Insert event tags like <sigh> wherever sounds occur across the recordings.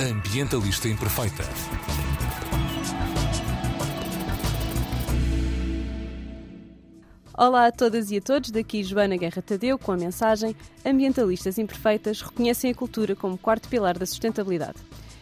Ambientalista Imperfeita. Olá a todas e a todos, daqui Joana Guerra Tadeu com a mensagem Ambientalistas Imperfeitas reconhecem a cultura como quarto pilar da sustentabilidade.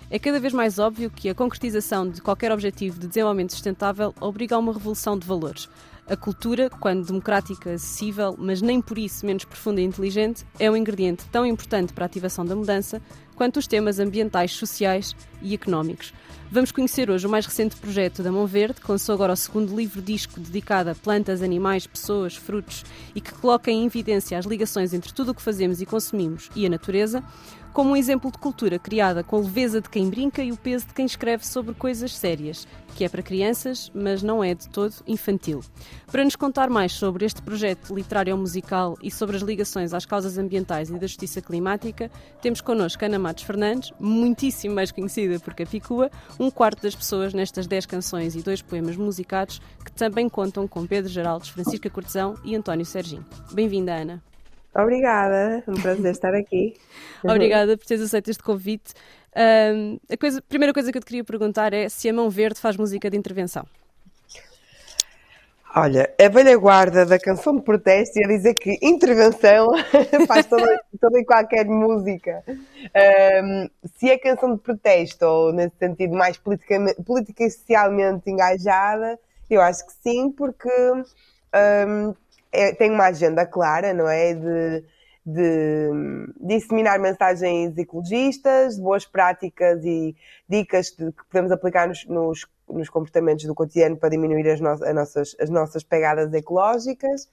É cada vez mais óbvio que a concretização de qualquer objetivo de desenvolvimento sustentável obriga a uma revolução de valores. A cultura, quando democrática, acessível, mas nem por isso menos profunda e inteligente, é um ingrediente tão importante para a ativação da mudança quanto os temas ambientais, sociais e económicos. Vamos conhecer hoje o mais recente projeto da Mão Verde, que lançou agora o segundo livro-disco dedicado a plantas, animais, pessoas, frutos e que coloca em evidência as ligações entre tudo o que fazemos e consumimos e a natureza como um exemplo de cultura criada com a leveza de quem brinca e o peso de quem escreve sobre coisas sérias, que é para crianças, mas não é de todo infantil. Para nos contar mais sobre este projeto literário musical e sobre as ligações às causas ambientais e da justiça climática, temos connosco Ana Matos Fernandes, muitíssimo mais conhecida por Capicua, um quarto das pessoas nestas 10 canções e dois poemas musicados que também contam com Pedro Geraldes, Francisca Cortesão e António Serginho. Bem-vinda, Ana. Obrigada, é um prazer estar aqui. <laughs> Obrigada por teres aceito este convite. Um, a, coisa, primeira coisa que eu te queria perguntar é se a Mão Verde faz música de intervenção. Olha, a velha guarda da canção de protesto ia dizer que intervenção <laughs> faz toda, toda e qualquer música. Um, se é canção de protesto, ou nesse sentido mais politicamente, politica e socialmente engajada, eu acho que sim, porque um, é, tem uma agenda clara, não é? De, de disseminar mensagens ecologistas, de boas práticas e dicas de, que podemos aplicar nos, nos, nos, comportamentos do cotidiano para diminuir as, no, as, nossas, as nossas pegadas ecológicas.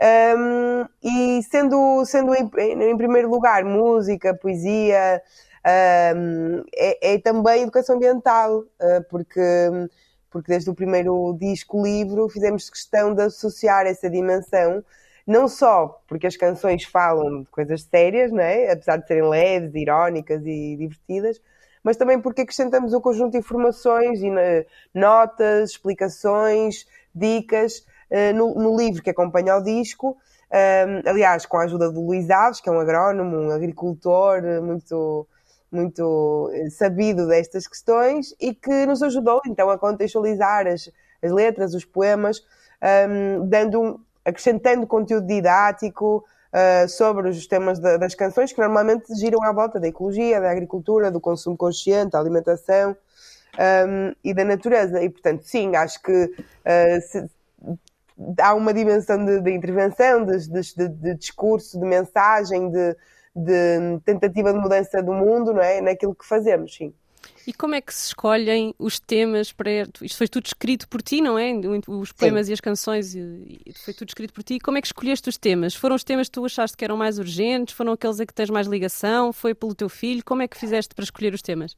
Um, e sendo, sendo em, em, primeiro lugar música, poesia, um, é, é, também educação ambiental, uh, porque porque desde o primeiro disco livro fizemos questão de associar essa dimensão, não só porque as canções falam de coisas sérias, não é? apesar de serem leves, irónicas e divertidas, mas também porque acrescentamos um conjunto de informações e né, notas, explicações, dicas uh, no, no, livro que acompanha o disco. Um, aliás, com a ajuda do Luís Alves, que é um agrónomo, um agricultor muito muito eh, sabido destas questões e que nos ajudou então a contextualizar as, as letras, os poemas, um, dando um, acrescentando conteúdo didático uh, sobre os temas das canções que normalmente giram à volta da ecologia, da agricultura, do consumo consciente, da alimentação um, e da natureza. E portanto, sim, acho que uh, se, há uma dimensão de, de intervenção, de, de, de, discurso, de mensagem, de, de tentativa de mudança do mundo, não é? Naquilo que fazemos, sim. E como é que se escolhem os temas para. Isto foi tudo escrito por ti, não é? Os poemas Sim. e as canções, foi tudo escrito por ti. Como é que escolheste os temas? Foram os temas que tu achaste que eram mais urgentes? Foram aqueles a que tens mais ligação? Foi pelo teu filho? Como é que fizeste para escolher os temas?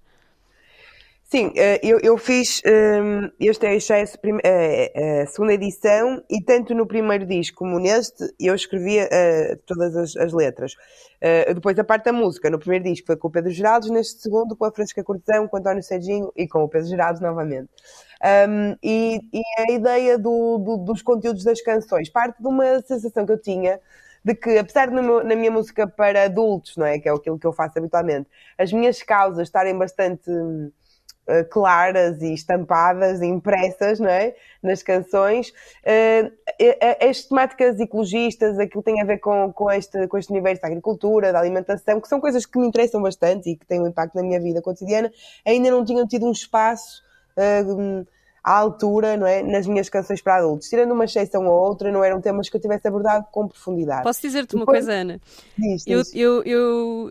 Sim, eh, eu, eu fiz, ehm, este é a, a, segunda edição e tanto no primeiro disco como neste eu escrevia uh, todas as, as letras. Uh, depois a parte da música, no primeiro disco foi com o Pedro Geraldes, neste segundo com a Francisca Cortesão, com o António Serginho e com o Pedro Geraldes novamente. Um, e, e, a ideia do, do, dos conteúdos das canções parte de uma sensação que eu tinha de que, apesar de na minha música para adultos, não é? Que é aquilo que eu faço habitualmente, as minhas causas estarem bastante eh, claras e estampadas, impressas, não é? Nas canções. Uh, as temáticas ecologistas, aquilo que tem a ver com, com, este, com este universo da agricultura, da alimentação, que são coisas que me interessam bastante e que têm um impacto na minha vida cotidiana, ainda não tinham tido um espaço uh, à altura, não é? Nas minhas canções para adultos. Tirando uma exceção ou outra, não eram temas que eu tivesse abordado com profundidade. Posso dizer-te uma coisa, Ana? Diz, diz. Eu, eu, eu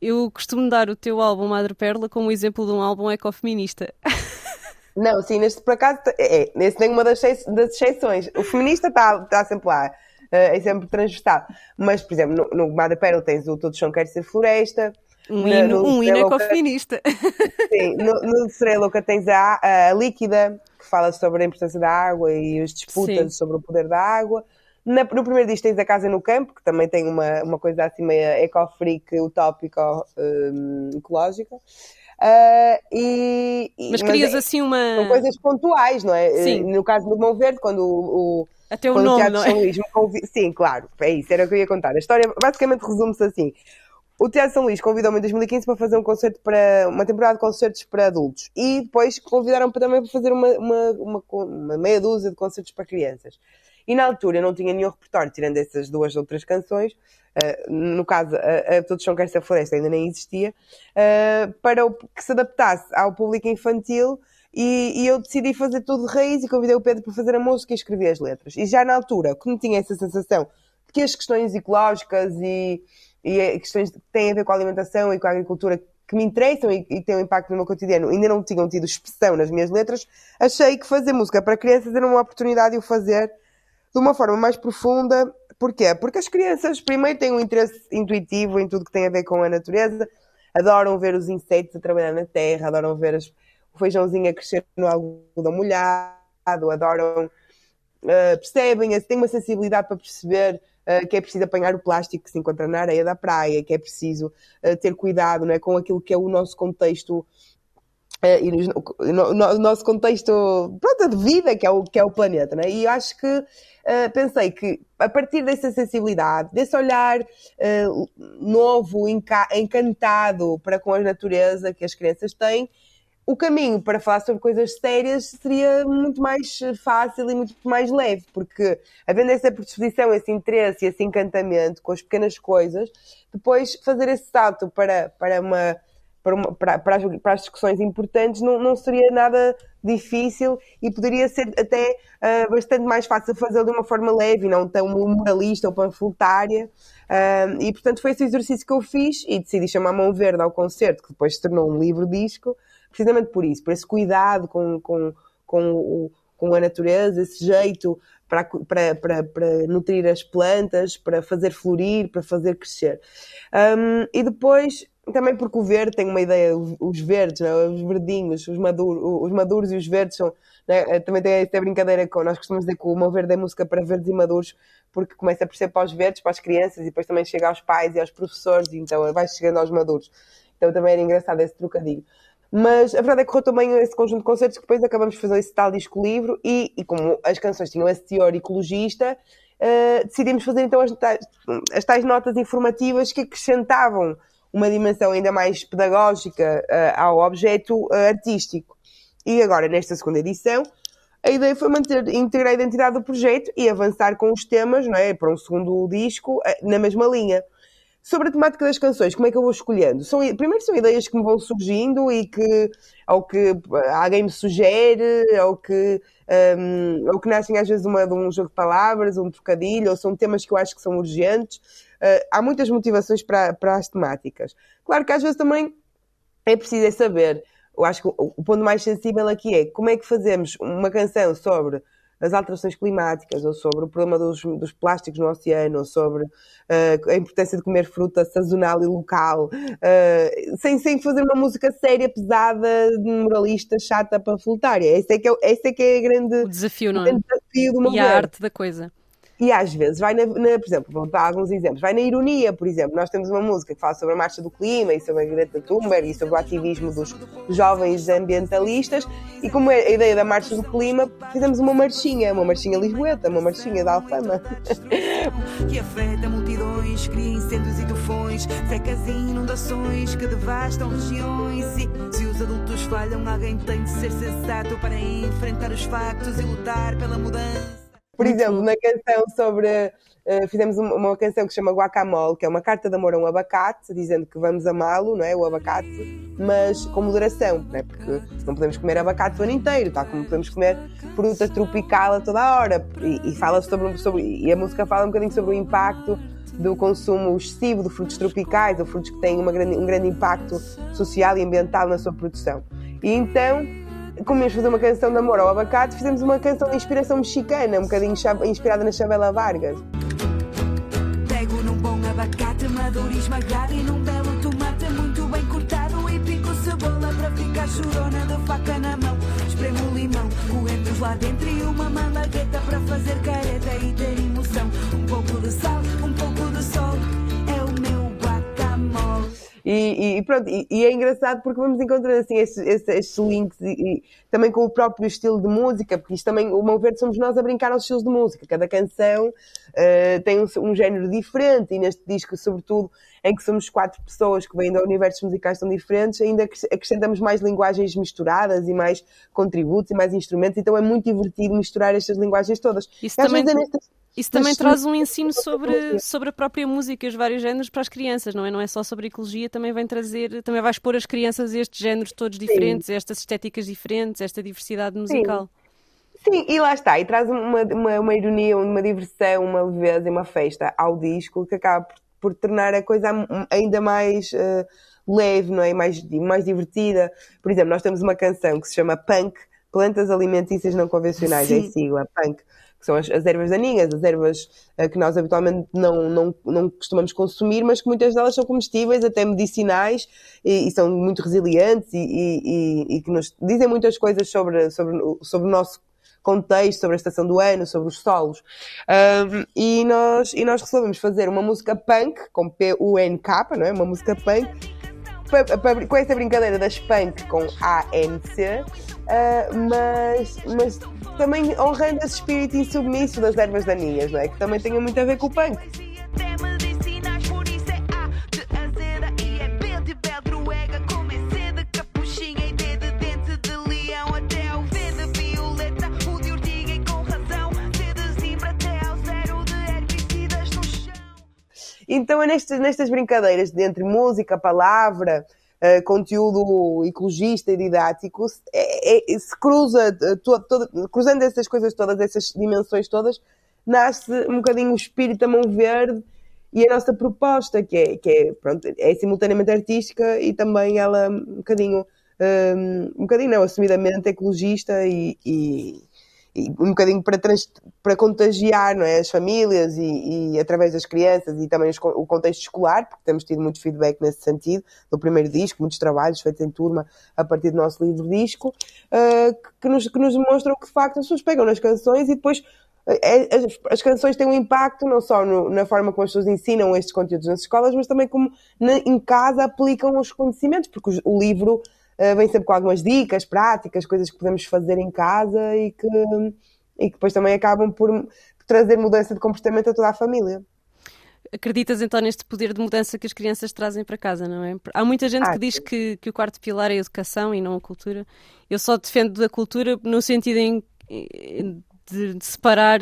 eu costumo dar o teu álbum Madre Perla como exemplo de um álbum ecofeminista. Não, sim, neste por acaso, é, é nesse tem uma das, das exceções. O feminista está tá sempre lá, eh, é sempre transversal. Mas, por exemplo, no, no Madre Perla tens o Todo Chão Quer Ser Floresta. Um hino, um hino ecofeminista. <laughs> Sim, no, no Sereia Louca tens a, a Líquida, que fala sobre a importância da água e as disputas sim. sobre o poder da água. Na, no primeiro disco tens a Casa no Campo, que também tem uma, uma coisa assim meio eco-freak, utópica, um, ecológica. Uh, e, mas querias é, assim uma. São coisas pontuais, não é? Sim. No caso do Mão Verde, quando o. o Até o nome, não é? Convi... Sim, claro, é isso, era o que eu ia contar. A história basicamente resume-se assim. o Teatro São Luís convidou-me em 2015 para fazer um concerto para uma temporada de concertos para adultos e depois convidaram-me também para fazer uma, uma, uma, uma, meia dúzia de concertos para crianças. E na altura eu não tinha nenhum repertório, tirando essas duas ou três canções, uh, no caso, a, Todos São Quer Floresta ainda nem existia, uh, para o, que se adaptasse ao público infantil e, e, eu decidi fazer tudo de raiz e convidei o Pedro para fazer a música e escrever as letras. E já na altura, como tinha essa sensação de que as questões ecológicas e e questões que têm a ver com a alimentação e com a agricultura que me interessam e, e têm um impacto no meu cotidiano ainda não tinham tido expressão nas minhas letras, achei que fazer música para crianças era uma oportunidade de o fazer de uma forma mais profunda. Porquê? Porque as crianças, primeiro, têm um interesse intuitivo em tudo que tem a ver com a natureza, adoram ver os insetos a trabalhar na terra, adoram ver as, o feijãozinho a crescer no algodão molhado, adoram, uh, percebem, têm uma sensibilidade para perceber eh, que é preciso apanhar o plástico que se encontra na areia da praia, que é preciso uh, ter cuidado não é, com aquilo que é o nosso contexto Uh, e no, no, nosso contexto pronto, de vida, que é o, que é o planeta. Né? E acho que uh, pensei que a partir dessa sensibilidade, desse olhar uh, novo, encantado para com a natureza que as crianças têm, o caminho para falar sobre coisas sérias seria muito mais fácil e muito mais leve, porque havendo essa predisposição, esse interesse e esse encantamento com as pequenas coisas, depois fazer esse salto para, para, uma, para, uma, para, para, as, para as discussões importantes não, não seria nada difícil e poderia ser até uh, bastante mais fácil fazê-lo de uma forma leve não tão moralista ou panfletária. Uh, e portanto foi esse exercício que eu fiz e decidi chamar Mão Verde ao concerto, que depois se tornou um livro-disco precisamente por isso, por esse cuidado com, com, com, o, com a natureza, esse jeito para, para, para, para, nutrir as plantas, para fazer florir, para fazer crescer. Um, e depois, também porque o verde tem uma ideia, os verdes, né, os verdinhos, os maduros, os maduros e os verdes são. Né, também tem esta brincadeira com. Nós costumamos dizer que o meu verde é música para verdes e maduros, porque começa a perceber para os verdes, para as crianças, e depois também chega aos pais e aos professores, e então vai chegando aos maduros. Então também era engraçado esse trocadilho. Mas a verdade é que correu também esse conjunto de concertos que depois acabamos de fazer esse tal disco-livro e, e, como as canções tinham esse teor ecologista, uh, decidimos fazer então as tais, as tais, notas informativas que acrescentavam uma dimensão ainda mais pedagógica uh, ao objeto uh, artístico. E agora, nesta segunda edição, a ideia foi manter, integrar a identidade do projeto e avançar com os temas não é, para um segundo disco na mesma linha. Sobre a temática das canções, como é que eu vou escolhendo? São, primeiro são ideias que me vão surgindo e que, ou que alguém me sugere, ou que, um, ou que nascem às vezes uma, de um jogo de palavras, um trocadilho, ou são temas que eu acho que são urgentes. Uh, há muitas motivações para, para as temáticas. Claro que às vezes também é preciso é saber. Eu acho que o, ponto mais sensível aqui é como é que fazemos uma canção sobre as alterações climáticas, ou sobre o problema dos, dos plásticos no oceano, ou sobre uh, a importância de comer fruta sazonal e local, uh, sem, sem fazer uma música séria, pesada, moralista, chata, panfletária. Esse é que é, esse é, que é a grande, o desafio, não é? desafio do E a arte da coisa. E às vezes vai na, na, por exemplo, vou dar alguns exemplos, vai na ironia, por exemplo, nós temos uma música que fala sobre a marcha do clima e sobre a Greta Thunberg e sobre o ativismo dos jovens ambientalistas e como é a ideia da marcha do clima, fizemos uma marchinha, uma marchinha lisboeta, uma marchinha da Alfama. <laughs> que afeta multidões, cria incêndios e tufões, secas e inundações que devastam regiões e se os adultos falham, alguém tem de ser sensato para enfrentar os factos e lutar pela mudança. Por exemplo, na canção sobre. Uh, fizemos uma, uma, canção que se chama Guacamole, que é uma carta de amor a um abacate, dizendo que vamos amá-lo, não é? O abacate, mas com moderação, não é? Porque não podemos comer abacate o ano inteiro, tal como podemos comer fruta tropical a toda a hora. E, e fala sobre, sobre. E a música fala um bocadinho sobre o impacto do consumo excessivo de frutos tropicais, ou frutos que têm grande, um grande impacto social e ambiental na sua produção. E então como íamos fazer uma canção de amor ao abacate, fizemos uma canção de inspiração mexicana, um bocadinho inspirada na Chabela Vargas. Pego num bom abacate maduro e esmagado e num belo tomate muito bem cortado e pico cebola para ficar chorona de faca na mão. Espremo limão, coentros lá dentro e uma malagueta para fazer careta e ter emoção. Um pouco de sal, E, e pronto, e, e, é engraçado porque vamos encontrar assim estes, estes, estes links e, também com o próprio estilo de música, porque isto também, o meu ver, somos nós a brincar aos estilos de música. Cada canção uh, tem um, um, género diferente e neste disco, sobretudo, em que somos quatro pessoas que vêm de universos musicais tão diferentes, ainda acrescentamos mais linguagens misturadas e mais contributos e mais instrumentos, então é muito divertido misturar estas linguagens todas. Isso também... Nestas isso também traz um ensino sobre, sobre a própria música e os vários géneros para as crianças, não é? Não é só sobre ecologia, também vem trazer, também vai expor as crianças a estes géneros todos diferentes, Sim. estas estéticas diferentes, esta diversidade musical. Sim. Sim, e lá está, e traz uma, uma, uma ironia, uma diversão, uma leveza e uma festa ao disco que acaba por, por tornar a coisa ainda mais uh, leve, não é? Mais, mais divertida. Por exemplo, nós temos uma canção que se chama Punk, Plantas Alimentícias Não Convencionais, Sim. é sigla, Punk que são as, as ervas daninhas, as ervas uh, que nós habitualmente não, não, não costumamos consumir, mas que muitas delas são comestíveis, até medicinais, e, e são muito resilientes e, e, e, que nos dizem muitas coisas sobre, sobre, sobre o nosso contexto, sobre a estação do ano, sobre os solos. Um, e, nós, e nós resolvemos fazer uma música punk, com P-U-N-K, não é? Uma música punk, com essa brincadeira das punk com A-N-C, uh, mas, mas também honrando esse espírito insubmisso das ervas daninhas, não é? Que também tem muito a ver com o punk. Então é nestas, nestas brincadeiras de entre música, palavra, uh, conteúdo ecologista e didático, é, é, se cruza, todo, cruzando essas coisas todas, essas dimensões todas, nasce um bocadinho o espírito a mão verde e a nossa proposta, que é, que é, pronto, é simultaneamente artística e também ela um bocadinho, um, um bocadinho não, assumidamente ecologista e um bocadinho para, trans, para contagiar não é? as famílias e, e através das crianças e também os, o contexto escolar, porque temos tido muito feedback nesse sentido, do primeiro disco, muitos trabalhos feitos em turma a partir do nosso livro disco, uh, que, nos, que nos demonstram que de facto as pessoas pegam nas canções e depois é, as, as, canções têm um impacto não só no, na forma como as pessoas ensinam estes conteúdos nas escolas, mas também como na, em casa aplicam os conhecimentos, porque o, livro vem sempre com algumas dicas práticas, coisas que podemos fazer em casa e que, e que depois também acabam por trazer mudança de comportamento a toda a família. Acreditas então neste poder de mudança que as crianças trazem para casa, não é? Há muita gente ah, que diz que, que o quarto pilar é a educação e não a cultura. Eu só defendo a cultura no sentido em, de, de, separar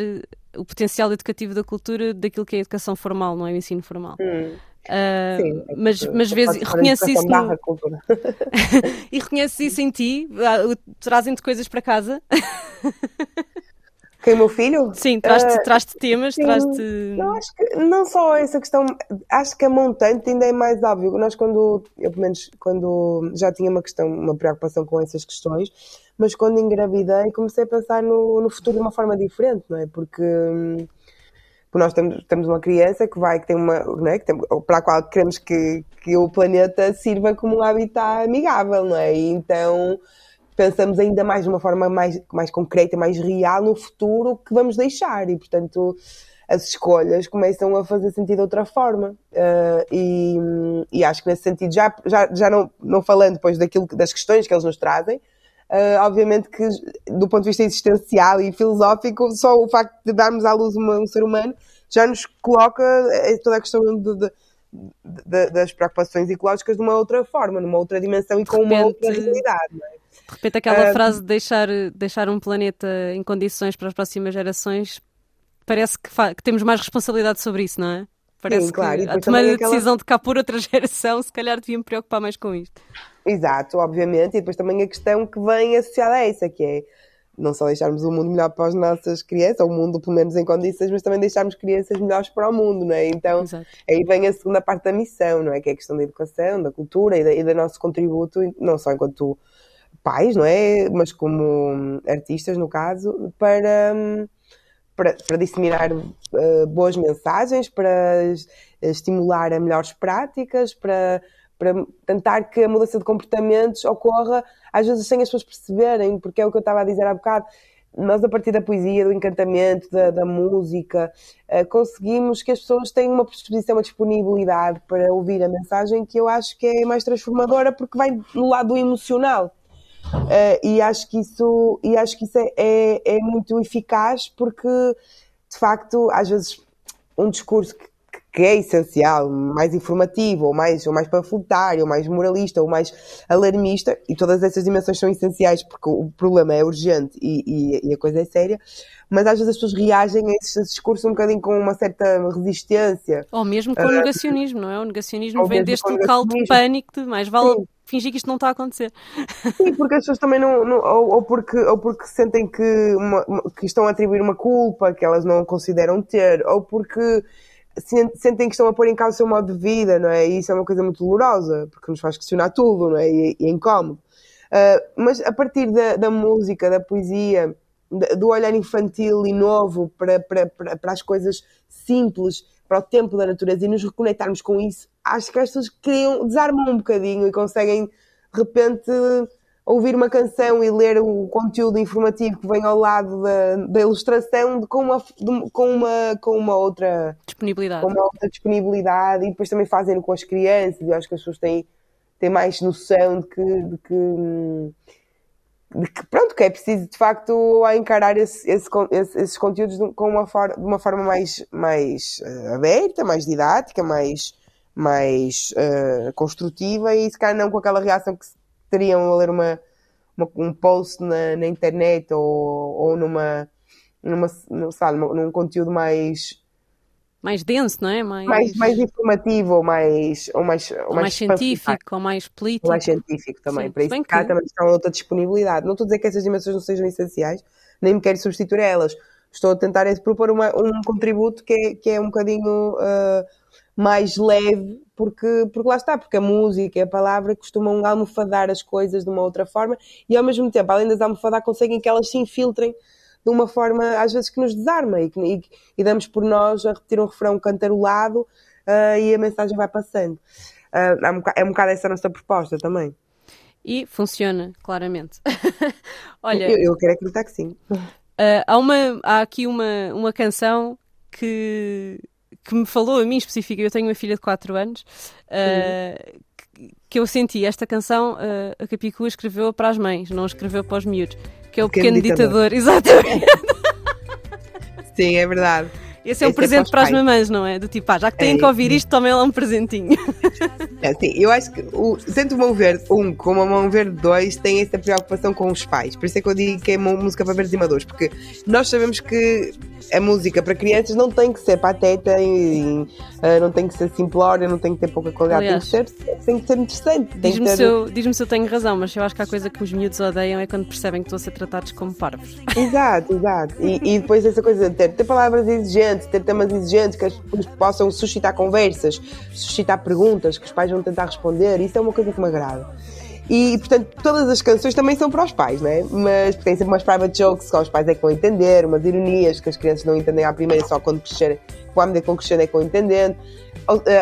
o potencial educativo da cultura daquilo que é a educação formal, não é o ensino formal. Hum. Uh, Sim, é mas, mas vezes reconheces isso no... <laughs> e reconheces isso em ti? Ah, trazem-te coisas para casa? Quem, meu filho? Sim, traz-te uh, traz temas, traz-te... Não, acho que não só essa questão, acho que a montante ainda é mais óbvio. Nós quando, eu pelo menos quando já tinha uma questão, uma preocupação com essas questões, mas quando engravidei comecei a pensar no, no futuro de uma forma diferente, não é? Porque... Porque nós temos, temos uma criança que vai, que tem uma, não é? que tem, para a qual queremos que, que o planeta sirva como um habitat amigável, não é? E então pensamos ainda mais de uma forma mais, mais concreta, mais real no futuro que vamos deixar e, portanto, as escolhas começam a fazer sentido de outra forma. Uh, e, e, acho que nesse sentido, já, já, já não, não falando depois daquilo, das questões que eles nos trazem, Uh, obviamente que, do ponto de vista existencial e filosófico, só o facto de darmos à luz uma, um ser humano já nos coloca eh, toda a questão de, de, de, das preocupações ecológicas de uma outra forma, numa outra dimensão e com repente, uma outra realidade. É? De repente, aquela uh, frase de deixar, deixar um planeta em condições para as próximas gerações, parece que, que temos mais responsabilidade sobre isso, não é? Parece Sim, claro. que a tomada aquela... decisão de cá por outra <laughs> geração, se calhar devia me preocupar mais com isto. Exato, obviamente, e depois também a questão que vem associada a essa, que é não só deixarmos o mundo melhor para as nossas crianças, ou o mundo pelo menos em condições, mas também deixarmos crianças melhores para o mundo, não é? Então, Exato. aí vem a segunda parte da missão, não é? Que é a questão da educação, da cultura e, da, e do nosso contributo, não só enquanto pais, não é? Mas como artistas, no caso, para, para, para disseminar uh, boas mensagens, para estimular a melhores práticas, para para tentar que a mudança de comportamentos ocorra, às vezes sem as pessoas perceberem, porque é o que eu estava a dizer há bocado. nós, a partir da poesia, do encantamento, da, da música, uh, conseguimos que as pessoas tenham uma predisposição, uma disponibilidade para ouvir a mensagem que eu acho que é mais transformadora porque vai no lado emocional. Uh, e acho que isso, e acho que isso é, é, é muito eficaz porque, de facto, às vezes um discurso que que é essencial, mais informativo, ou mais, ou mais panfletário, ou mais moralista, ou mais alarmista, e todas essas dimensões são essenciais porque o problema é urgente e, e, e a coisa é séria, mas às vezes as pessoas reagem a esses discursos um bocadinho com uma certa resistência. Ou mesmo com o uh, negacionismo, não é? O negacionismo vem deste local de pânico de mais vale Sim. fingir que isto não está a acontecer. Sim, porque as pessoas também não, não ou, ou, porque, ou porque sentem que, uma, que estão a atribuir uma culpa que elas não consideram ter, ou porque sentem que estão a pôr em causa o seu modo de vida, não é? E isso é uma coisa muito dolorosa, porque nos faz questionar tudo, não é? E, e é incómodo. Uh, mas a partir da, da música, da poesia, do olhar infantil e novo para, para, para, para, as coisas simples, para o tempo da natureza e nos reconectarmos com isso, acho que as pessoas criam, desarmam um bocadinho e conseguem, de repente, ouvir uma canção e ler o conteúdo informativo que vem ao lado da, da ilustração de, com, uma, de, com, uma, com uma outra disponibilidade. Com uma outra disponibilidade e depois também fazem com as crianças. Eu acho que as pessoas têm, têm mais noção de que, de que, de que pronto, que é preciso de facto encarar esse, esse, esses conteúdos com uma for, de uma forma mais, mais uh, aberta, mais didática, mais, mais uh, construtiva e se calhar não com aquela reação que teriam a ler uma, uma um post na, na, internet ou, ou numa, numa, sabe, num conteúdo mais mais denso, não é? Mais, mais, mais informativo ou mais, ou mais, ou mais, mais científico ou mais político. Ou mais científico também. Sim, Para isso cá que... também está outra disponibilidade. Não estou a dizer que essas dimensões não sejam essenciais, nem me quero substituir a elas. Estou a tentar é propor uma, um contributo que é, que é um bocadinho uh, mais leve, porque, porque lá está, porque a música e a palavra costumam almofadar as coisas de uma outra forma e ao mesmo tempo, além das almofadar, conseguem que elas se infiltrem de uma forma às vezes que nos desarma e, que, e, e damos por nós a repetir um refrão cantarolado uh, e a mensagem vai passando. Uh, é, um bocado, é um bocado essa a nossa proposta também. E funciona, claramente. <laughs> Olha, eu, eu quero acreditar que sim. Uh, há, uma, há aqui uma, uma canção que que me falou a mim específica, eu tenho uma filha de 4 anos, uh, que, que eu senti esta canção, uh, a Capicua escreveu para as mães, não escreveu para os miúdos, que é o Pequeno, Pequeno ditador. ditador. <laughs> Exatamente. Sim, é verdade. Esse é um Esse é presente é para, para as mamães, não é? Do tipo, ah, já que têm é, que ouvir isto, tomem lá um presentinho. <laughs> É, sim, eu acho que o, tanto o Mão Verde 1 como a Mão Verde 2 têm essa preocupação com os pais. Por isso é que eu digo que é uma música para verdes e madouros, porque nós sabemos que a música para crianças não tem que ser pateta e, uh, não tem que ser simplória, não tem que ter pouca qualidade, Aliás, tem, que ser, tem que ser interessante. Diz-me ter... se, eu, diz se eu tenho razão, mas eu acho que a coisa que os miúdos odeiam é quando percebem que estão a ser tratados como parvos. Exato, exato. E, e depois essa coisa de ter, ter palavras exigentes, ter temas exigentes que as, possam suscitar conversas, suscitar perguntas que os pais vão tentar responder, isso é uma coisa que me agrada. E, portanto, todas as canções também são para os pais, né? Mas tem sempre umas private jokes que os pais é que vão entender, umas ironias que as crianças não entendem à primeira, só quando crescerem, com a medida que vão crescendo é que vão entendendo.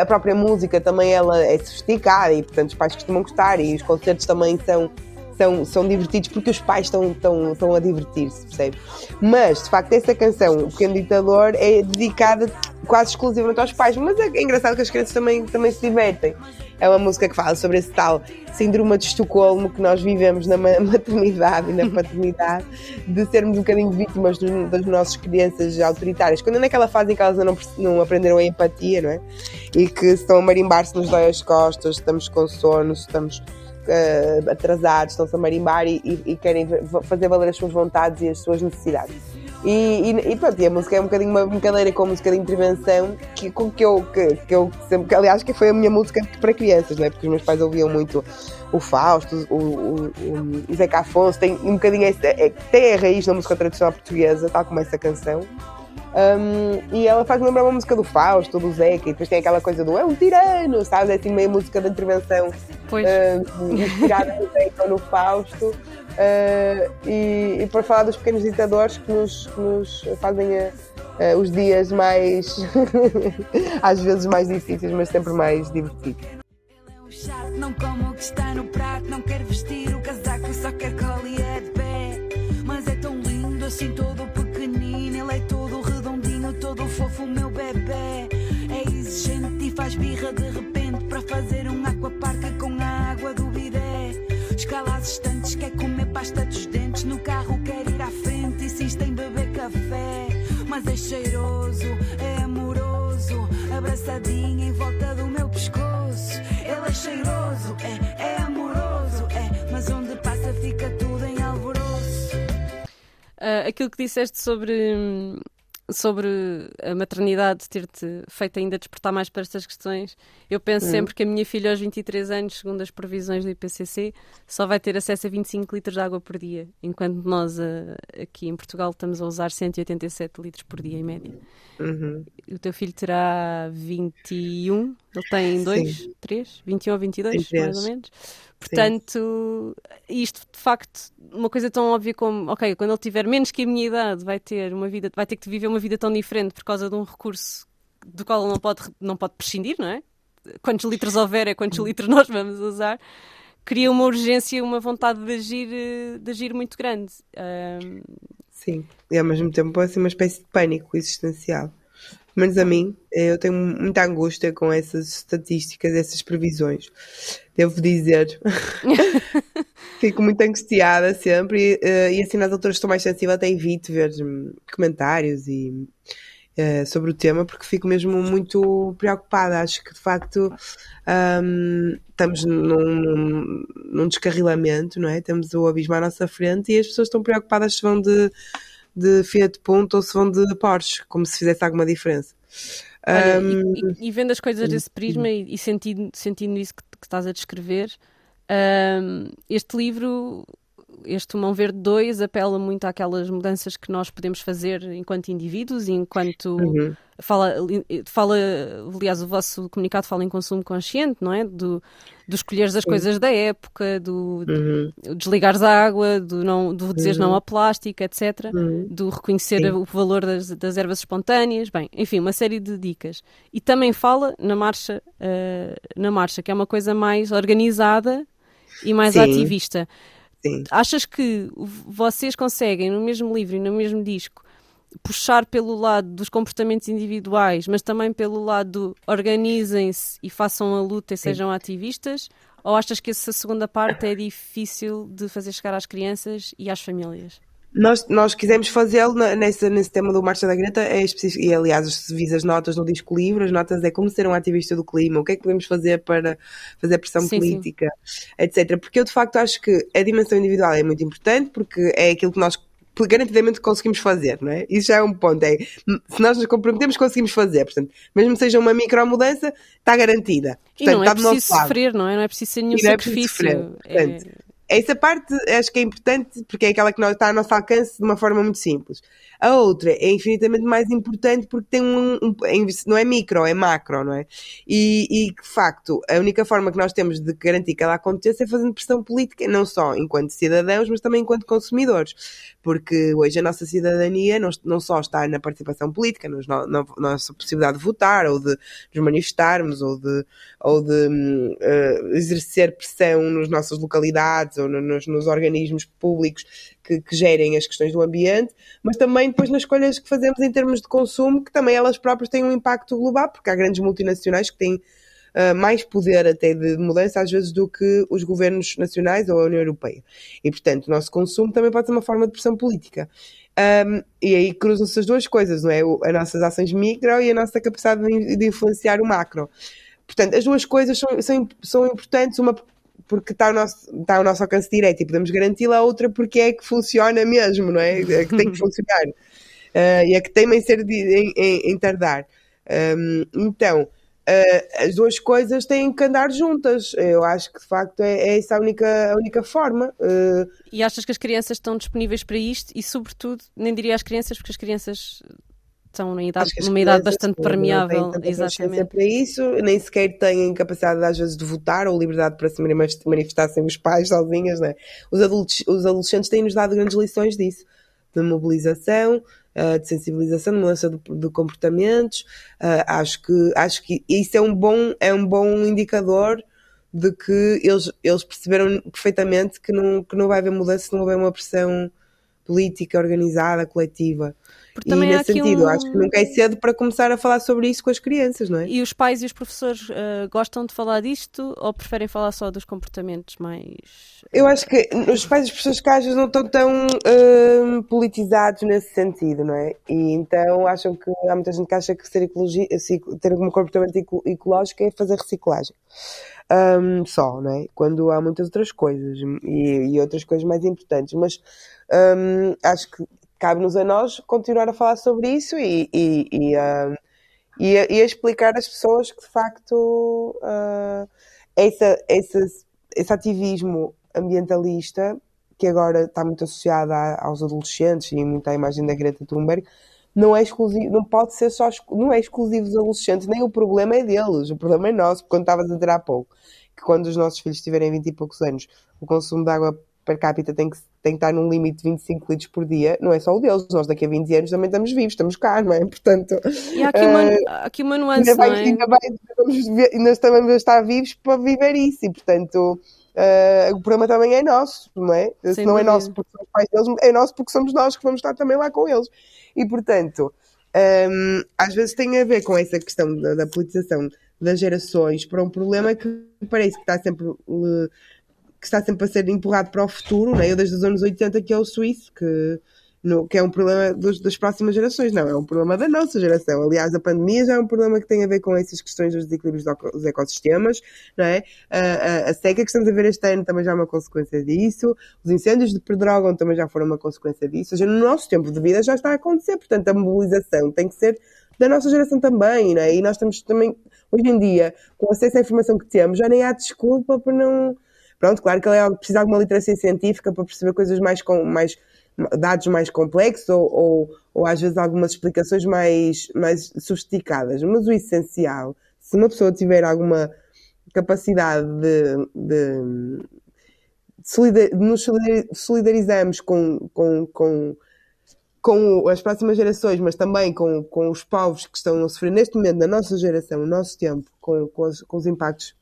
A própria música também ela é sofisticada e, portanto, os pais costumam gostar e os concertos também são são, são divertidos porque os pais estão, estão, estão a divertir-se, percebe? Mas, de facto, essa canção, O Pequeno Ditador, é dedicada quase exclusivamente aos pais, mas é, engraçado que as crianças também, também se divertem. É uma música que fala sobre esse tal síndrome de Estocolmo que nós vivemos na <laughs> maternidade e na paternidade, de sermos um bocadinho vítimas dos, das nossas crianças autoritárias. Quando é naquela fase em que elas não, não aprenderam a empatia, não é? E que estão a marimbar-se nos dói as costas, estamos com sono, estamos uh, atrasados, estão-se a marimbar e, e, e, querem fazer valer as suas vontades e as suas necessidades. E, e, e pronto, e a música é um bocadinho uma brincadeira com a música de intervenção que, com que eu, que, que eu sempre, que, aliás, que foi a minha música para crianças, né? porque os meus pais ouviam muito o Fausto, o, o, o Zeca Afonso, tem um bocadinho, esse, é, tem a raiz na música tradicional portuguesa, tal como essa canção. Um, e ela faz lembrar uma música do Fausto, do Zeca, e depois tem aquela coisa do é um tirano, sabe? É assim meio música de intervenção uh, inspirada no Zeca ou no Fausto. Uh, e, e para falar dos pequenos ditadores que nos, que nos fazem a, a, os dias mais, <laughs> às vezes mais difíceis, mas sempre mais divertidos. Ele é um chato, não come o que está no prato, não quer vestir o casaco, só quer cola e é de pé. Mas é tão lindo todo assim, cheiroso, é amoroso, abraçadinho em volta do meu pescoço. Ele é cheiroso, é, é amoroso, é, mas onde passa fica tudo em alvoroço. Uh, aquilo que disseste sobre, hum, sobre a maternidade ter-te feito ainda despertar mais para estas questões, eu penso Hum. sempre que a minha filha aos 23 anos, segundo as previsões do IPCC, só vai ter acesso a 25 litros de água por dia, enquanto nós ah, aqui em Portugal estamos a usar 187 litros por dia em média. Uhum. O teu filho terá 21, ele tem 2, 3, 21 ou 22, Tem mais três. ou menos. Portanto, isto de facto, uma coisa tão óbvia como, ok, quando ele tiver menos que a minha idade, vai ter uma vida, vai ter que viver uma vida tão diferente por causa de um recurso do qual ele não pode, não pode prescindir, não é? Quantos litros houver é quantos litros nós vamos usar. Cria uma urgência, uma vontade de agir, de agir muito grande. Ahm, Sim, e ao mesmo tempo assim uma espécie de pânico existencial. Menos a mim, eu tenho muita angústia com essas estatísticas, essas previsões. Devo dizer. <laughs> Fico muito angustiada sempre e, eh, e assim nas alturas estou mais sensível até evito ver hum, comentários e eh, sobre o tema porque fico mesmo muito preocupada. Acho que de facto hum, estamos num, num- descarrilamento, não é? Temos o abismo à nossa frente e as pessoas estão preocupadas se vão de, de Fiat Punto ou se vão de Porsche, como se fizesse alguma diferença. Olha, e, e- e vendo as coisas desse prisma e, e sentindo, sentindo isso que, que estás a descrever, hum, este livro, este Mão Verde 2, apela muito àquelas mudanças que nós podemos fazer enquanto indivíduos e enquanto uhum, fala, fala, aliás, o vosso comunicado fala em consumo consciente, não é? Do, do escolheres as coisas da época, do, uhum, desligares a água, do, não, do dizeres não ao plástico, etc. uhum. Do reconhecer Sim. o valor das, das ervas espontâneas, bem, enfim, uma série de dicas. E também fala na marcha, eh, na marcha, que é uma coisa mais organizada e mais Sim. ativista. Achas que vocês conseguem, no mesmo livro e no mesmo disco, puxar pelo lado dos comportamentos individuais, mas também pelo lado do organizem-se e façam a luta e sejam ativistas? Ou achas que essa segunda parte é difícil de fazer chegar às crianças e às famílias? Nós, nós quisemos fazê-lo nesse, nesse tema do Marcha da Greta, é específico, e aliás, se vis as notas no disco livre, as notas é como ser um ativista do clima, o que é que podemos fazer para fazer pressão Sim, sim. política, etc. Porque eu de facto acho que a dimensão individual é muito importante, porque é aquilo que nós garantidamente conseguimos fazer, não é? Isso já é um ponto, é, se nós nos comprometemos conseguimos fazer, portanto, mesmo que seja uma micro mudança, está garantida. E Portanto, não é preciso sofrer, não é? Não é preciso ser nenhum E é sacrifício. sofrer. Portanto, Essa parte acho que é importante porque é aquela que está ao nosso alcance de uma forma muito simples. A outra é infinitamente mais importante porque tem um, um- não é micro, é macro, não é? E, e de facto, a única forma que nós temos de garantir que ela aconteça é fazendo pressão política, não só enquanto cidadãos, mas também enquanto consumidores. Porque hoje a nossa cidadania não, não só está na participação política, nos no- na nossa possibilidade de votar ou de nos manifestarmos ou de, ou de eh, exercer pressão nas nossas localidades ou no- nos, nos organismos públicos que, que gerem as questões do ambiente, mas também depois nas escolhas que fazemos em termos de consumo, que também elas próprias têm um impacto global, porque há grandes multinacionais que têm uh, mais poder até de mudança às vezes do que os governos nacionais ou a União Europeia. E portanto o nosso consumo também pode ser uma forma de pressão política. Um, e aí cruzam-se as duas coisas, não é? O- As nossas ações micro e a nossa capacidade de, de influenciar o macro. Portanto, as duas coisas são, são, são importantes, uma porque está ao, nosso, está ao nosso alcance direto e podemos garanti-la, a outra porque é que funciona mesmo, não é? É que tem que <laughs> funcionar. Uh, e é que temem ser de- em, em- em tardar. Um, então, uh, as duas coisas têm que andar juntas. Eu acho que de facto é, é essa a única, a única forma. Uh, E achas que as crianças estão disponíveis para isto? E, sobretudo, nem diria às crianças, porque as crianças estão numa idade, numa idade bastante permeável. Exatamente. para isso, nem sequer têm capacidade às vezes de votar ou liberdade para se mani- manifestar sem os pais sozinhas, né? Os, adultos, os adolescentes têm-nos dado grandes lições disso, de mobilização, ah, de sensibilização, de mudança de, de comportamentos. Ah, acho que acho que isso é um bom é um bom indicador de que eles, eles perceberam perfeitamente que não, que não vai haver mudança se não houver uma pressão política organizada, coletiva. Porque E também há nesse aqui sentido, um- acho que nunca é cedo para começar a falar sobre isso com as crianças, não é? E os pais e os professores eh, gostam de falar disto ou preferem falar só dos comportamentos mais. Eu acho que os pais e as pessoas que às vezes não estão tão hum, politizados nesse sentido, não é? E então acham que há muita gente que acha que ser ecologi- assim, ter um comportamento eco- ecológico é fazer reciclagem. Hum, só, não é? Quando há muitas outras coisas e, e outras coisas mais importantes. Mas hum, acho que cabe-nos a nós continuar a falar sobre isso e, e, e, hum, e, a, e a explicar às pessoas que de facto ah, essa, esse, esse ativismo ambientalista que agora está muito associado a- aos adolescentes e muito à imagem da Greta Thunberg não é exclusivo, não pode ser só não é exclusivo dos adolescentes, nem o problema é deles, o problema é nosso, porque quando estavas a dizer há pouco que quando os nossos filhos tiverem 20 e poucos anos, o consumo de água per capita tem que, tem que estar num limite de 25 litros por dia, não é só o deles, nós daqui a 20 anos também estamos vivos, estamos cá, não é? <laughs> Portanto, E há aqui uma, há aqui uma nuance, ainda, não vai, é? ainda, vai, ainda ver- ainda estamos a estar vivos para viver isso e portanto eh, o problema também é nosso, não é? Se Sem não é nosso porque somos pais deles, é nosso porque somos nós que vamos estar também lá com eles. E portanto, hum, às vezes tem a ver com essa questão da, da politização das gerações para um problema que parece que está sempre eh, que está sempre a ser empurrado para o futuro, né? Eu desde os anos 80 que é o suíço, que, no- que é um problema dos- das próximas gerações, não, é um problema da nossa geração. Aliás, a pandemia já é um problema que tem a ver com essas questões dos desequilíbrios dos ecossistemas, não é? A, a- a seca que estamos a ver este ano também já é uma consequência disso, os incêndios de Pedrógão também já foram uma consequência disso, ou seja, no nosso tempo de vida já está a acontecer, portanto a mobilização tem que ser da nossa geração também, não é? E nós estamos também, hoje em dia, com acesso à informação que temos, já nem há desculpa para não. Pronto, claro que ela precisa de alguma literacia científica para perceber coisas mais com mais dados mais complexos ou, ou, ou às vezes algumas explicações mais, mais sofisticadas. Mas o essencial, se uma pessoa tiver alguma capacidade de, de, nos solidar- solidarizarmos com, com, com, com as próximas gerações, mas também com, com os povos que estão a sofrer neste momento, na nossa geração, no nosso tempo, com, com, os, com os impactos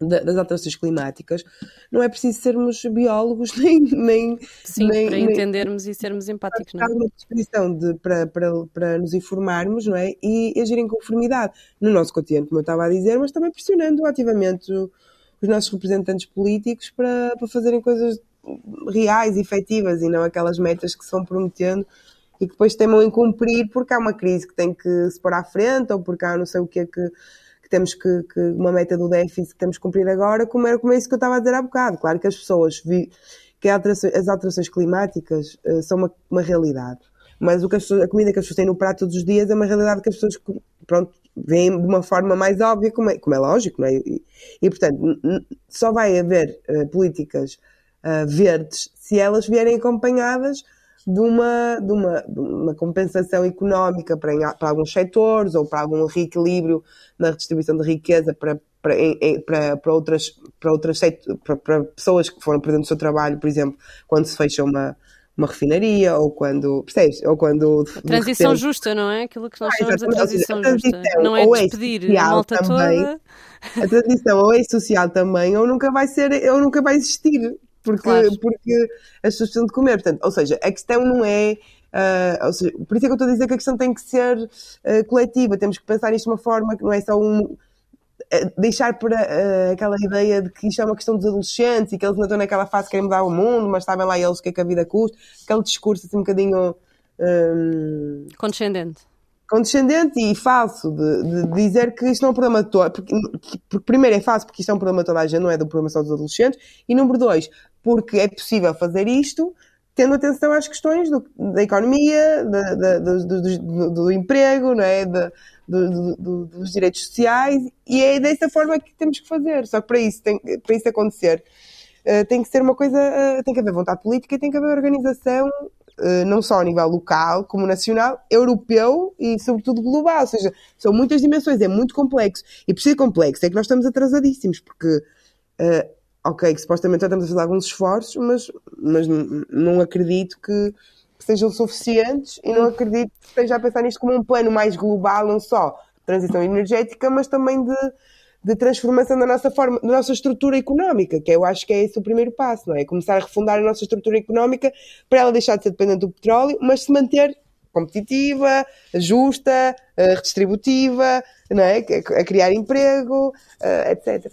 das alterações climáticas, não é preciso sermos biólogos <laughs> nem, nem, Sim, nem, para nem- entendermos e sermos empáticos, não há é? uma disposição de, para, para, para nos informarmos não é? e agir em conformidade no nosso continente, como eu estava a dizer, mas também pressionando ativamente os nossos representantes políticos para, para fazerem coisas reais, efetivas e não aquelas metas que se vão prometendo e que depois temam em cumprir porque há uma crise que tem que se pôr à frente ou porque há não sei o que é que, que temos que, que uma meta do déficit que temos que cumprir agora, como era como é isso que eu estava a dizer há bocado. Claro que as pessoas vi, que alterações- as alterações climáticas eh, são uma, uma realidade. Mas o que as pessoas- a comida que as pessoas têm no prato todos os dias é uma realidade que as pessoas pronto, veem de uma forma mais óbvia, como é, como é lógico, não é? E, e, portanto, só vai haver eh, políticas ah, verdes se elas vierem acompanhadas de uma, de uma, de uma compensação económica para, em- para alguns setores ou para algum reequilíbrio na redistribuição de riqueza para, para, em- para, para outras, para, outras seit- para, para pessoas que foram perdendo o seu trabalho, por exemplo, quando se fecha uma, uma refinaria ou quando, percebes? Ou quando Transição repente- justa, não é? Aquilo que nós Ah, chamamos de transição a justa. transição Não é é despedir a social malta também, toda. a transição ou é social também ou nunca vai ser ou nunca vai existir porque, Claro. porque as pessoas precisam de comer portanto, ou seja, a questão não é ou seja, por isso é que eu estou a dizer que a questão tem que ser ah, coletiva, temos que pensar isto de uma forma que não é só um ah, deixar para aquela ideia de que isto é uma questão dos adolescentes e que eles ainda estão naquela fase que querem mudar o mundo, mas sabem lá eles o que é que a vida custa, aquele discurso assim um bocadinho hum, Condescendente. condescendente e falso de, de dizer que isto não é um problema de toda, porque, porque primeiro é falso porque isto é um problema de toda a gente, não é do problema só dos adolescentes, e número dois, porque é possível fazer isto tendo atenção às questões do- da economia, da- da- do, do- do- emprego, não é? Da- do- do- do- dos direitos sociais, e é dessa forma que temos que fazer. Só que para isso, tem, para isso acontecer, eh, tem que ser uma coisa, eh, tem que haver vontade política tem que haver organização, eh, não só a nível local, como nacional, europeu e, sobretudo, global. Ou seja, são muitas dimensões, é muito complexo. E por ser complexo, é que nós estamos atrasadíssimos, porque, ok, que supostamente já estamos a fazer alguns esforços, mas, mas não acredito que que sejam suficientes e não acredito que esteja a pensar nisto como um plano mais global, não só transição energética, mas também de, de transformação da nossa forma, da nossa estrutura económica, que eu acho que é esse o primeiro passo, não é? Começar a refundar a nossa estrutura económica para ela deixar de ser dependente do petróleo, mas se manter competitiva, justa, eh, redistributiva, não é? a criar emprego, eh, etc.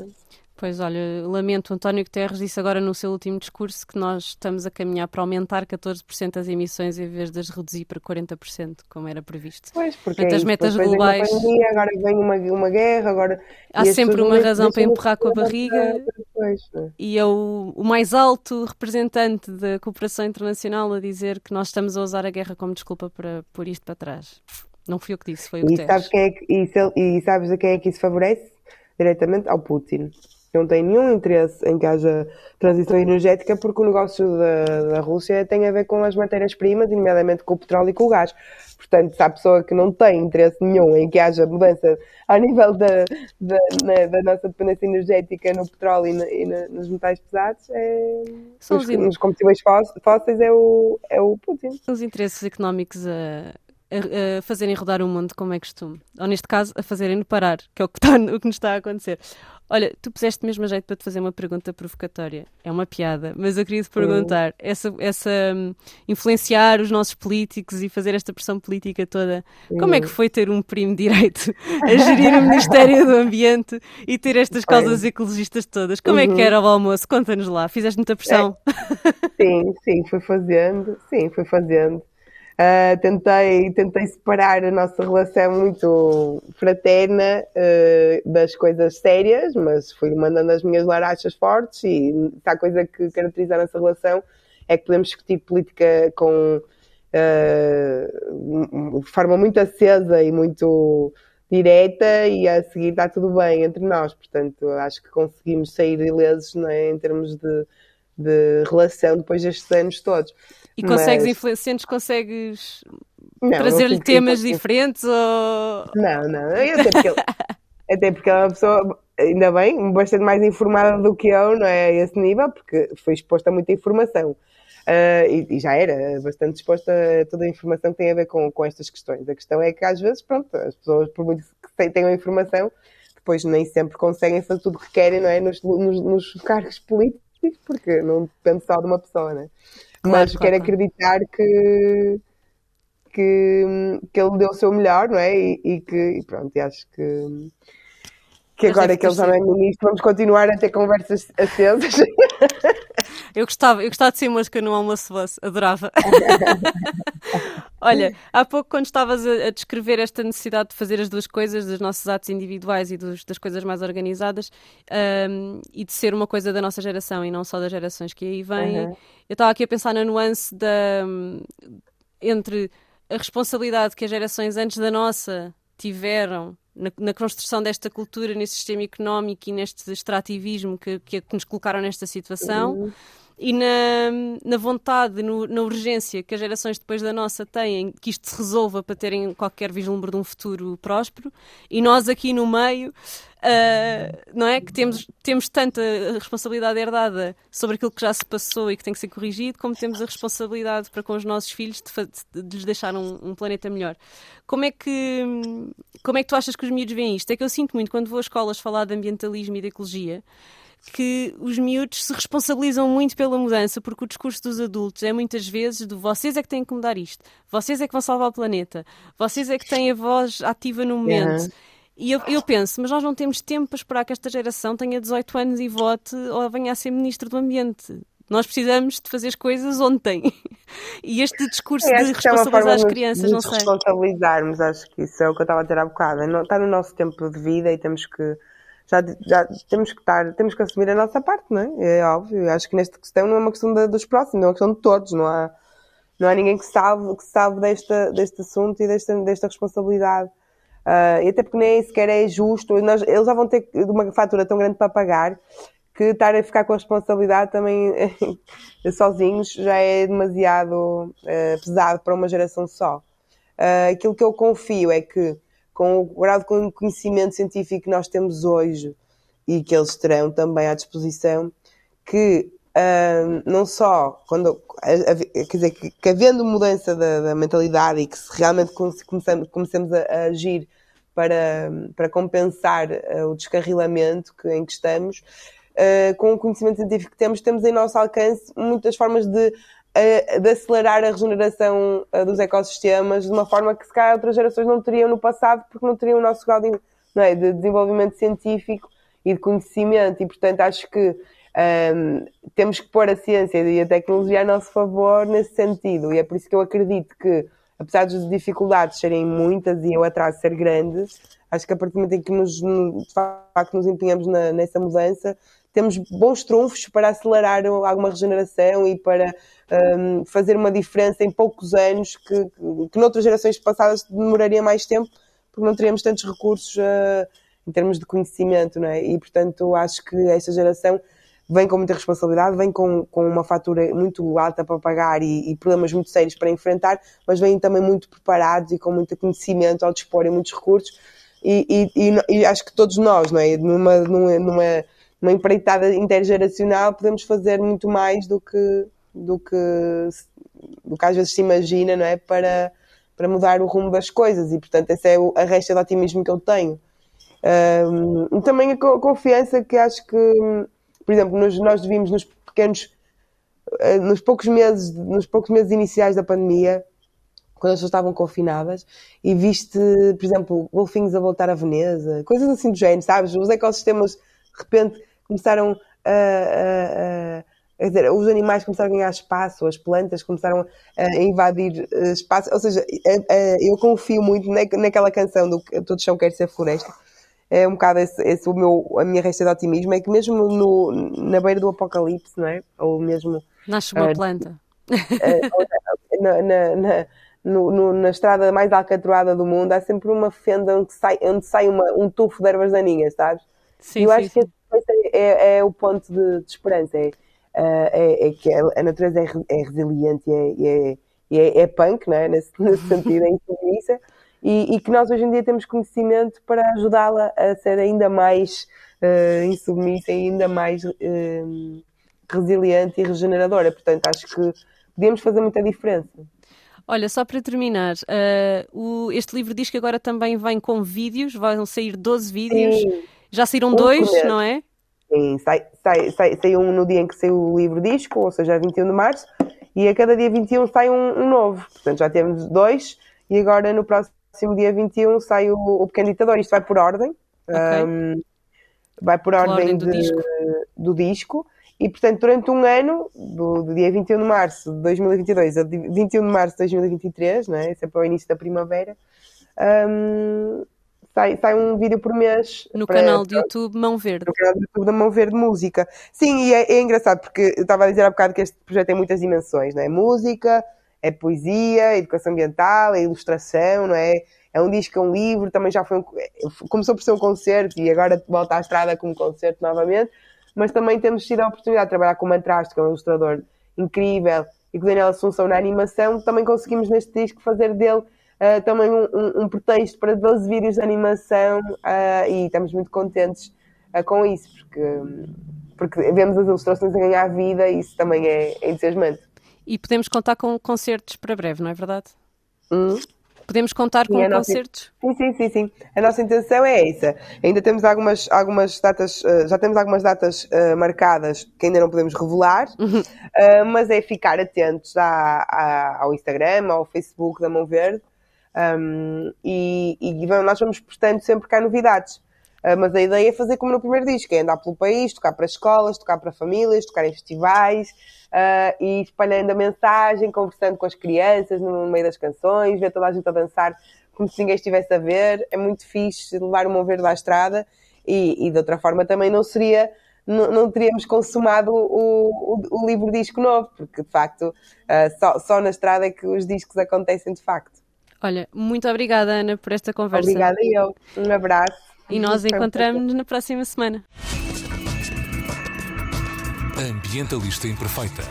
Pois olha, lamento, António Guterres disse agora no seu último discurso que nós estamos a caminhar para aumentar 14% as emissões em vez de as reduzir para 40%, como era previsto. Pois, porque Portanto, é as metas globais. Pandemia, agora vem uma, uma guerra, agora. Há sempre uma razão para empurrar com a barriga. Depois, é? E é o, o mais alto representante da cooperação internacional a dizer que nós estamos a usar a guerra como desculpa para pôr isto para trás. Não fui eu que disse, foi o e Guterres. Sabes quem é que, e, e sabes a quem é que isso favorece? Diretamente ao Putin não tem nenhum interesse em que haja transição energética porque o negócio da, da Rússia tem a ver com as matérias-primas, nomeadamente com o petróleo e com o gás. Portanto, se há pessoa que não tem interesse nenhum em que haja mudança ao nível da, da, na, da nossa dependência energética no petróleo e, na, e na, nos metais pesados, é, nos, nos, combustíveis fósseis é o, é o Putin. Os interesses económicos a, a, a, fazerem rodar o mundo como é costume. Ou neste caso, a fazerem-no parar, que é o que, está, o que nos está a acontecer. Olha, tu puseste mesmo a jeito para te fazer uma pergunta provocatória. É uma piada, mas eu queria te perguntar: uhum. essa, essa um, influenciar os nossos políticos e fazer esta pressão política toda, como é que foi ter um primo direito <laughs> a gerir o Ministério do Ambiente e ter estas causas ecologistas todas? Como uhum. é que uhum. era o almoço? Conta-nos lá. Fizeste muita pressão? É. Sim, sim, fui fazendo. Sim, fui fazendo. Uh, tentei, tentei separar a nossa relação muito fraterna uh, das coisas sérias, mas fui mandando as minhas larachas fortes e há coisa que caracteriza a nossa relação é que podemos discutir política com uh, forma muito acesa e muito direta e a seguir está tudo bem entre nós. Portanto, acho que conseguimos sair ilesos é, em termos de, de relação depois destes anos todos. E consegues mas... influenciantes, consegues trazer-lhe temas diferentes ou... Não, não, até porque, ele, <laughs> até porque ela é uma pessoa, ainda bem, bastante mais informada do que eu, não é, a esse nível, porque foi exposta a muita informação. Uh, e, e, já era bastante exposta a toda a informação que tem a ver com, com estas questões. A questão é que às vezes, pronto, as pessoas, por muito que tenham informação, depois nem sempre conseguem fazer tudo o que querem, não é, nos, nos, nos cargos políticos, porque não depende só de uma pessoa, não é? Claro, mas claro, quero acreditar que, que, que ele deu o seu melhor, não é? E, e que, e pronto, e acho que, que agora que ele já não é ministro, vamos continuar a ter conversas acesas. <laughs> Eu gostava, eu gostava de ser mosca no almoço vosso, adorava. <laughs> Olha, há pouco quando estavas a, a, descrever esta necessidade de fazer as duas coisas, dos nossos atos individuais e dos, das coisas mais organizadas, um, e de ser uma coisa da nossa geração e não só das gerações que aí vêm, uhum. eu estava aqui a pensar na nuance da, entre a responsabilidade que as gerações antes da nossa tiveram na, na, construção desta cultura, nesse sistema económico e neste extrativismo que, que, que nos colocaram nesta situação. Uhum e na, na vontade, no, na urgência que as gerações depois da nossa têm que isto se resolva para terem qualquer vislumbre de um futuro próspero, e nós aqui no meio, uh, não é? Que temos, temos tanta responsabilidade herdada sobre aquilo que já se passou e que tem que ser corrigido, como temos a responsabilidade para com os nossos filhos de, de lhes deixar um, um, planeta melhor. Como é, que, como é que tu achas que os miúdos veem isto? É que eu sinto muito quando vou a escolas falar de ambientalismo e de ecologia que os miúdos se responsabilizam muito pela mudança, porque o discurso dos adultos é muitas vezes de vocês é que têm que mudar isto, vocês é que vão salvar o planeta, vocês é que têm a voz ativa no momento. Uhum. E eu, eu, penso, mas nós não temos tempo para esperar que esta geração tenha 18 anos e vote ou venha a ser ministro do Ambiente. Nós precisamos de fazer as coisas ontem. <laughs> E este discurso de é responsabilizar as crianças, não sei. responsabilizarmos, acho que isso é o que eu estava a dizer há bocado. Está no nosso tempo de vida e temos que já, já temos que estar, temos que assumir a nossa parte, não é? É óbvio. Acho que nesta questão não é uma questão de, dos próximos, é uma questão de todos, não há, não há ninguém que sabe, que sabe desta, deste assunto e desta, desta responsabilidade. Uh, e até porque nem sequer é justo, nós, eles já vão ter uma fatura tão grande para pagar que estar a ficar com a responsabilidade também <laughs> sozinhos já é demasiado uh, pesado para uma geração só. Uh, aquilo que eu confio é que com o grau de conhecimento científico que nós temos hoje e que eles terão também à disposição, que um, não só quando quer dizer que, que havendo mudança da, da, mentalidade e que se realmente comecemos, comecemos a, a, agir para, para compensar uh, o descarrilamento que, em que estamos, uh, com o conhecimento científico que temos, temos em nosso alcance muitas formas de, de acelerar a regeneração dos ecossistemas de uma forma que se calhar outras gerações não teriam no passado porque não teriam o nosso grau de, é, de desenvolvimento científico e de conhecimento. E portanto acho que um, temos que pôr a ciência e a tecnologia a nosso favor nesse sentido. E é por isso que eu acredito que apesar das dificuldades serem muitas e o atraso ser grande, acho que a partir do momento em que nos, de facto nos empenhamos na, nessa mudança, temos bons trunfos para acelerar alguma regeneração e para um, fazer uma diferença em poucos anos que, que noutras gerações passadas demoraria mais tempo porque não teríamos tantos recursos uh, em termos de conhecimento, não é? E portanto acho que esta geração vem com muita responsabilidade, vem com, com uma fatura muito alta para pagar e, e, problemas muito sérios para enfrentar, mas vêm também muito preparados e com muito conhecimento ao disporem muitos recursos. E, e, e, acho que todos nós, não é? Numa, numa, numa, numa empreitada intergeracional, podemos fazer muito mais do que, do que, do que às vezes se imagina, não é? Para, para mudar o rumo das coisas. E, portanto, essa é a resta de otimismo que eu tenho. Um, também a confiança que acho que por exemplo, nós, nós nos pequenos, eh, nos poucos meses, nos poucos meses iniciais da pandemia, quando as pessoas estavam confinadas, e viste, por exemplo, golfinhos a voltar a Veneza, coisas assim do género, sabes? Os ecossistemas, de repente, começaram a, a, a dizer, os animais começaram a ganhar espaço, as plantas começaram a invadir eh, espaço. Ou seja, eu confio muito naquela canção do Todo Chão Quer Ser Floresta, é um bocado esse, esse, o meu, a minha resta de otimismo, é que mesmo no, na beira do apocalipse, não é? Ou mesmo... Nasce uma uh, planta. Uh, na, na, na, no, no, na estrada mais alcatroada do mundo, há sempre uma fenda onde sai, onde sai uma, um tufo de ervas daninhas, sabes? Sim, e eu sim, acho sim. que é, é, o ponto de, de esperança, é, é, é, que a natureza é, é resiliente e é, é, é, punk, não é? nesse, <laughs> nesse sentido, é insubmissa, e, e, que nós hoje em dia temos conhecimento para ajudá-la a ser ainda mais uh, insubmissa e ainda mais uh, resiliente e regeneradora. Portanto, acho que podemos fazer muita diferença. Olha, só para terminar, uh, o, este livro diz que agora também vem com vídeos, vão sair 12 vídeos. Sim. Já saíram um dois, não é? Sim, sai, sai, sai, sai um no dia em que saiu o livro disco, ou seja, 21 de março, e a cada dia 21 sai um, um novo. Portanto, já temos dois, e agora no próximo dia 21 sai o, o Pequeno Ditador. Isto vai por ordem. Okay. Um, vai por ordem, ordem do, de, disco. do, disco. E, portanto, durante um ano, do, do, dia 21 de março de 2022 a 21 de março de 2023, não é? Sempre ao início da primavera, um, sai, sai um vídeo por mês. No para, canal de YouTube Mão Verde. No canal de YouTube da Mão Verde Música. Sim, e é, é engraçado porque eu estava a dizer há bocado que este projeto tem muitas dimensões, não é? Música, é poesia, educação ambiental, é ilustração, não é? É um disco, é um livro, também já foi um, começou por ser um concerto e agora volta à estrada como concerto novamente, mas também temos tido a oportunidade de trabalhar com o Mantraste, que é um ilustrador incrível, e com o Daniel Assunção na animação, também conseguimos neste disco fazer dele uh, também um, um, um, pretexto para 12 vídeos de animação uh, e estamos muito contentes uh, com isso, porque, porque vemos as ilustrações a ganhar vida e isso também é, é entusiasmante. E podemos contar com concertos para breve, não é verdade? Hum? Podemos contar sim, com concertos? Sim, sim, sim, sim. A nossa intenção é essa. Ainda temos algumas, algumas datas, já temos algumas datas uh, marcadas que ainda não podemos revelar, uhum. uh, mas é ficar atentos à, à, ao Instagram, ao Facebook da Mão Verde. Um, e, e nós vamos postando sempre cá novidades. Uh, mas a ideia é fazer como no primeiro disco, é andar pelo país, tocar para escolas, tocar para famílias, tocar em festivais uh, e espalhando a mensagem, conversando com as crianças no meio das canções, ver toda a gente a dançar como se ninguém estivesse a ver. É muito fixe levar o meu verde à estrada e, e de outra forma também não seria não, não teríamos consumado o, o, o, livro disco novo, porque de facto uh, só, só na estrada é que os discos acontecem de facto. Olha, muito obrigada Ana por esta conversa. Obrigada eu. Um abraço. E nós encontramos-nos na próxima semana. Ambientalista Imperfeita.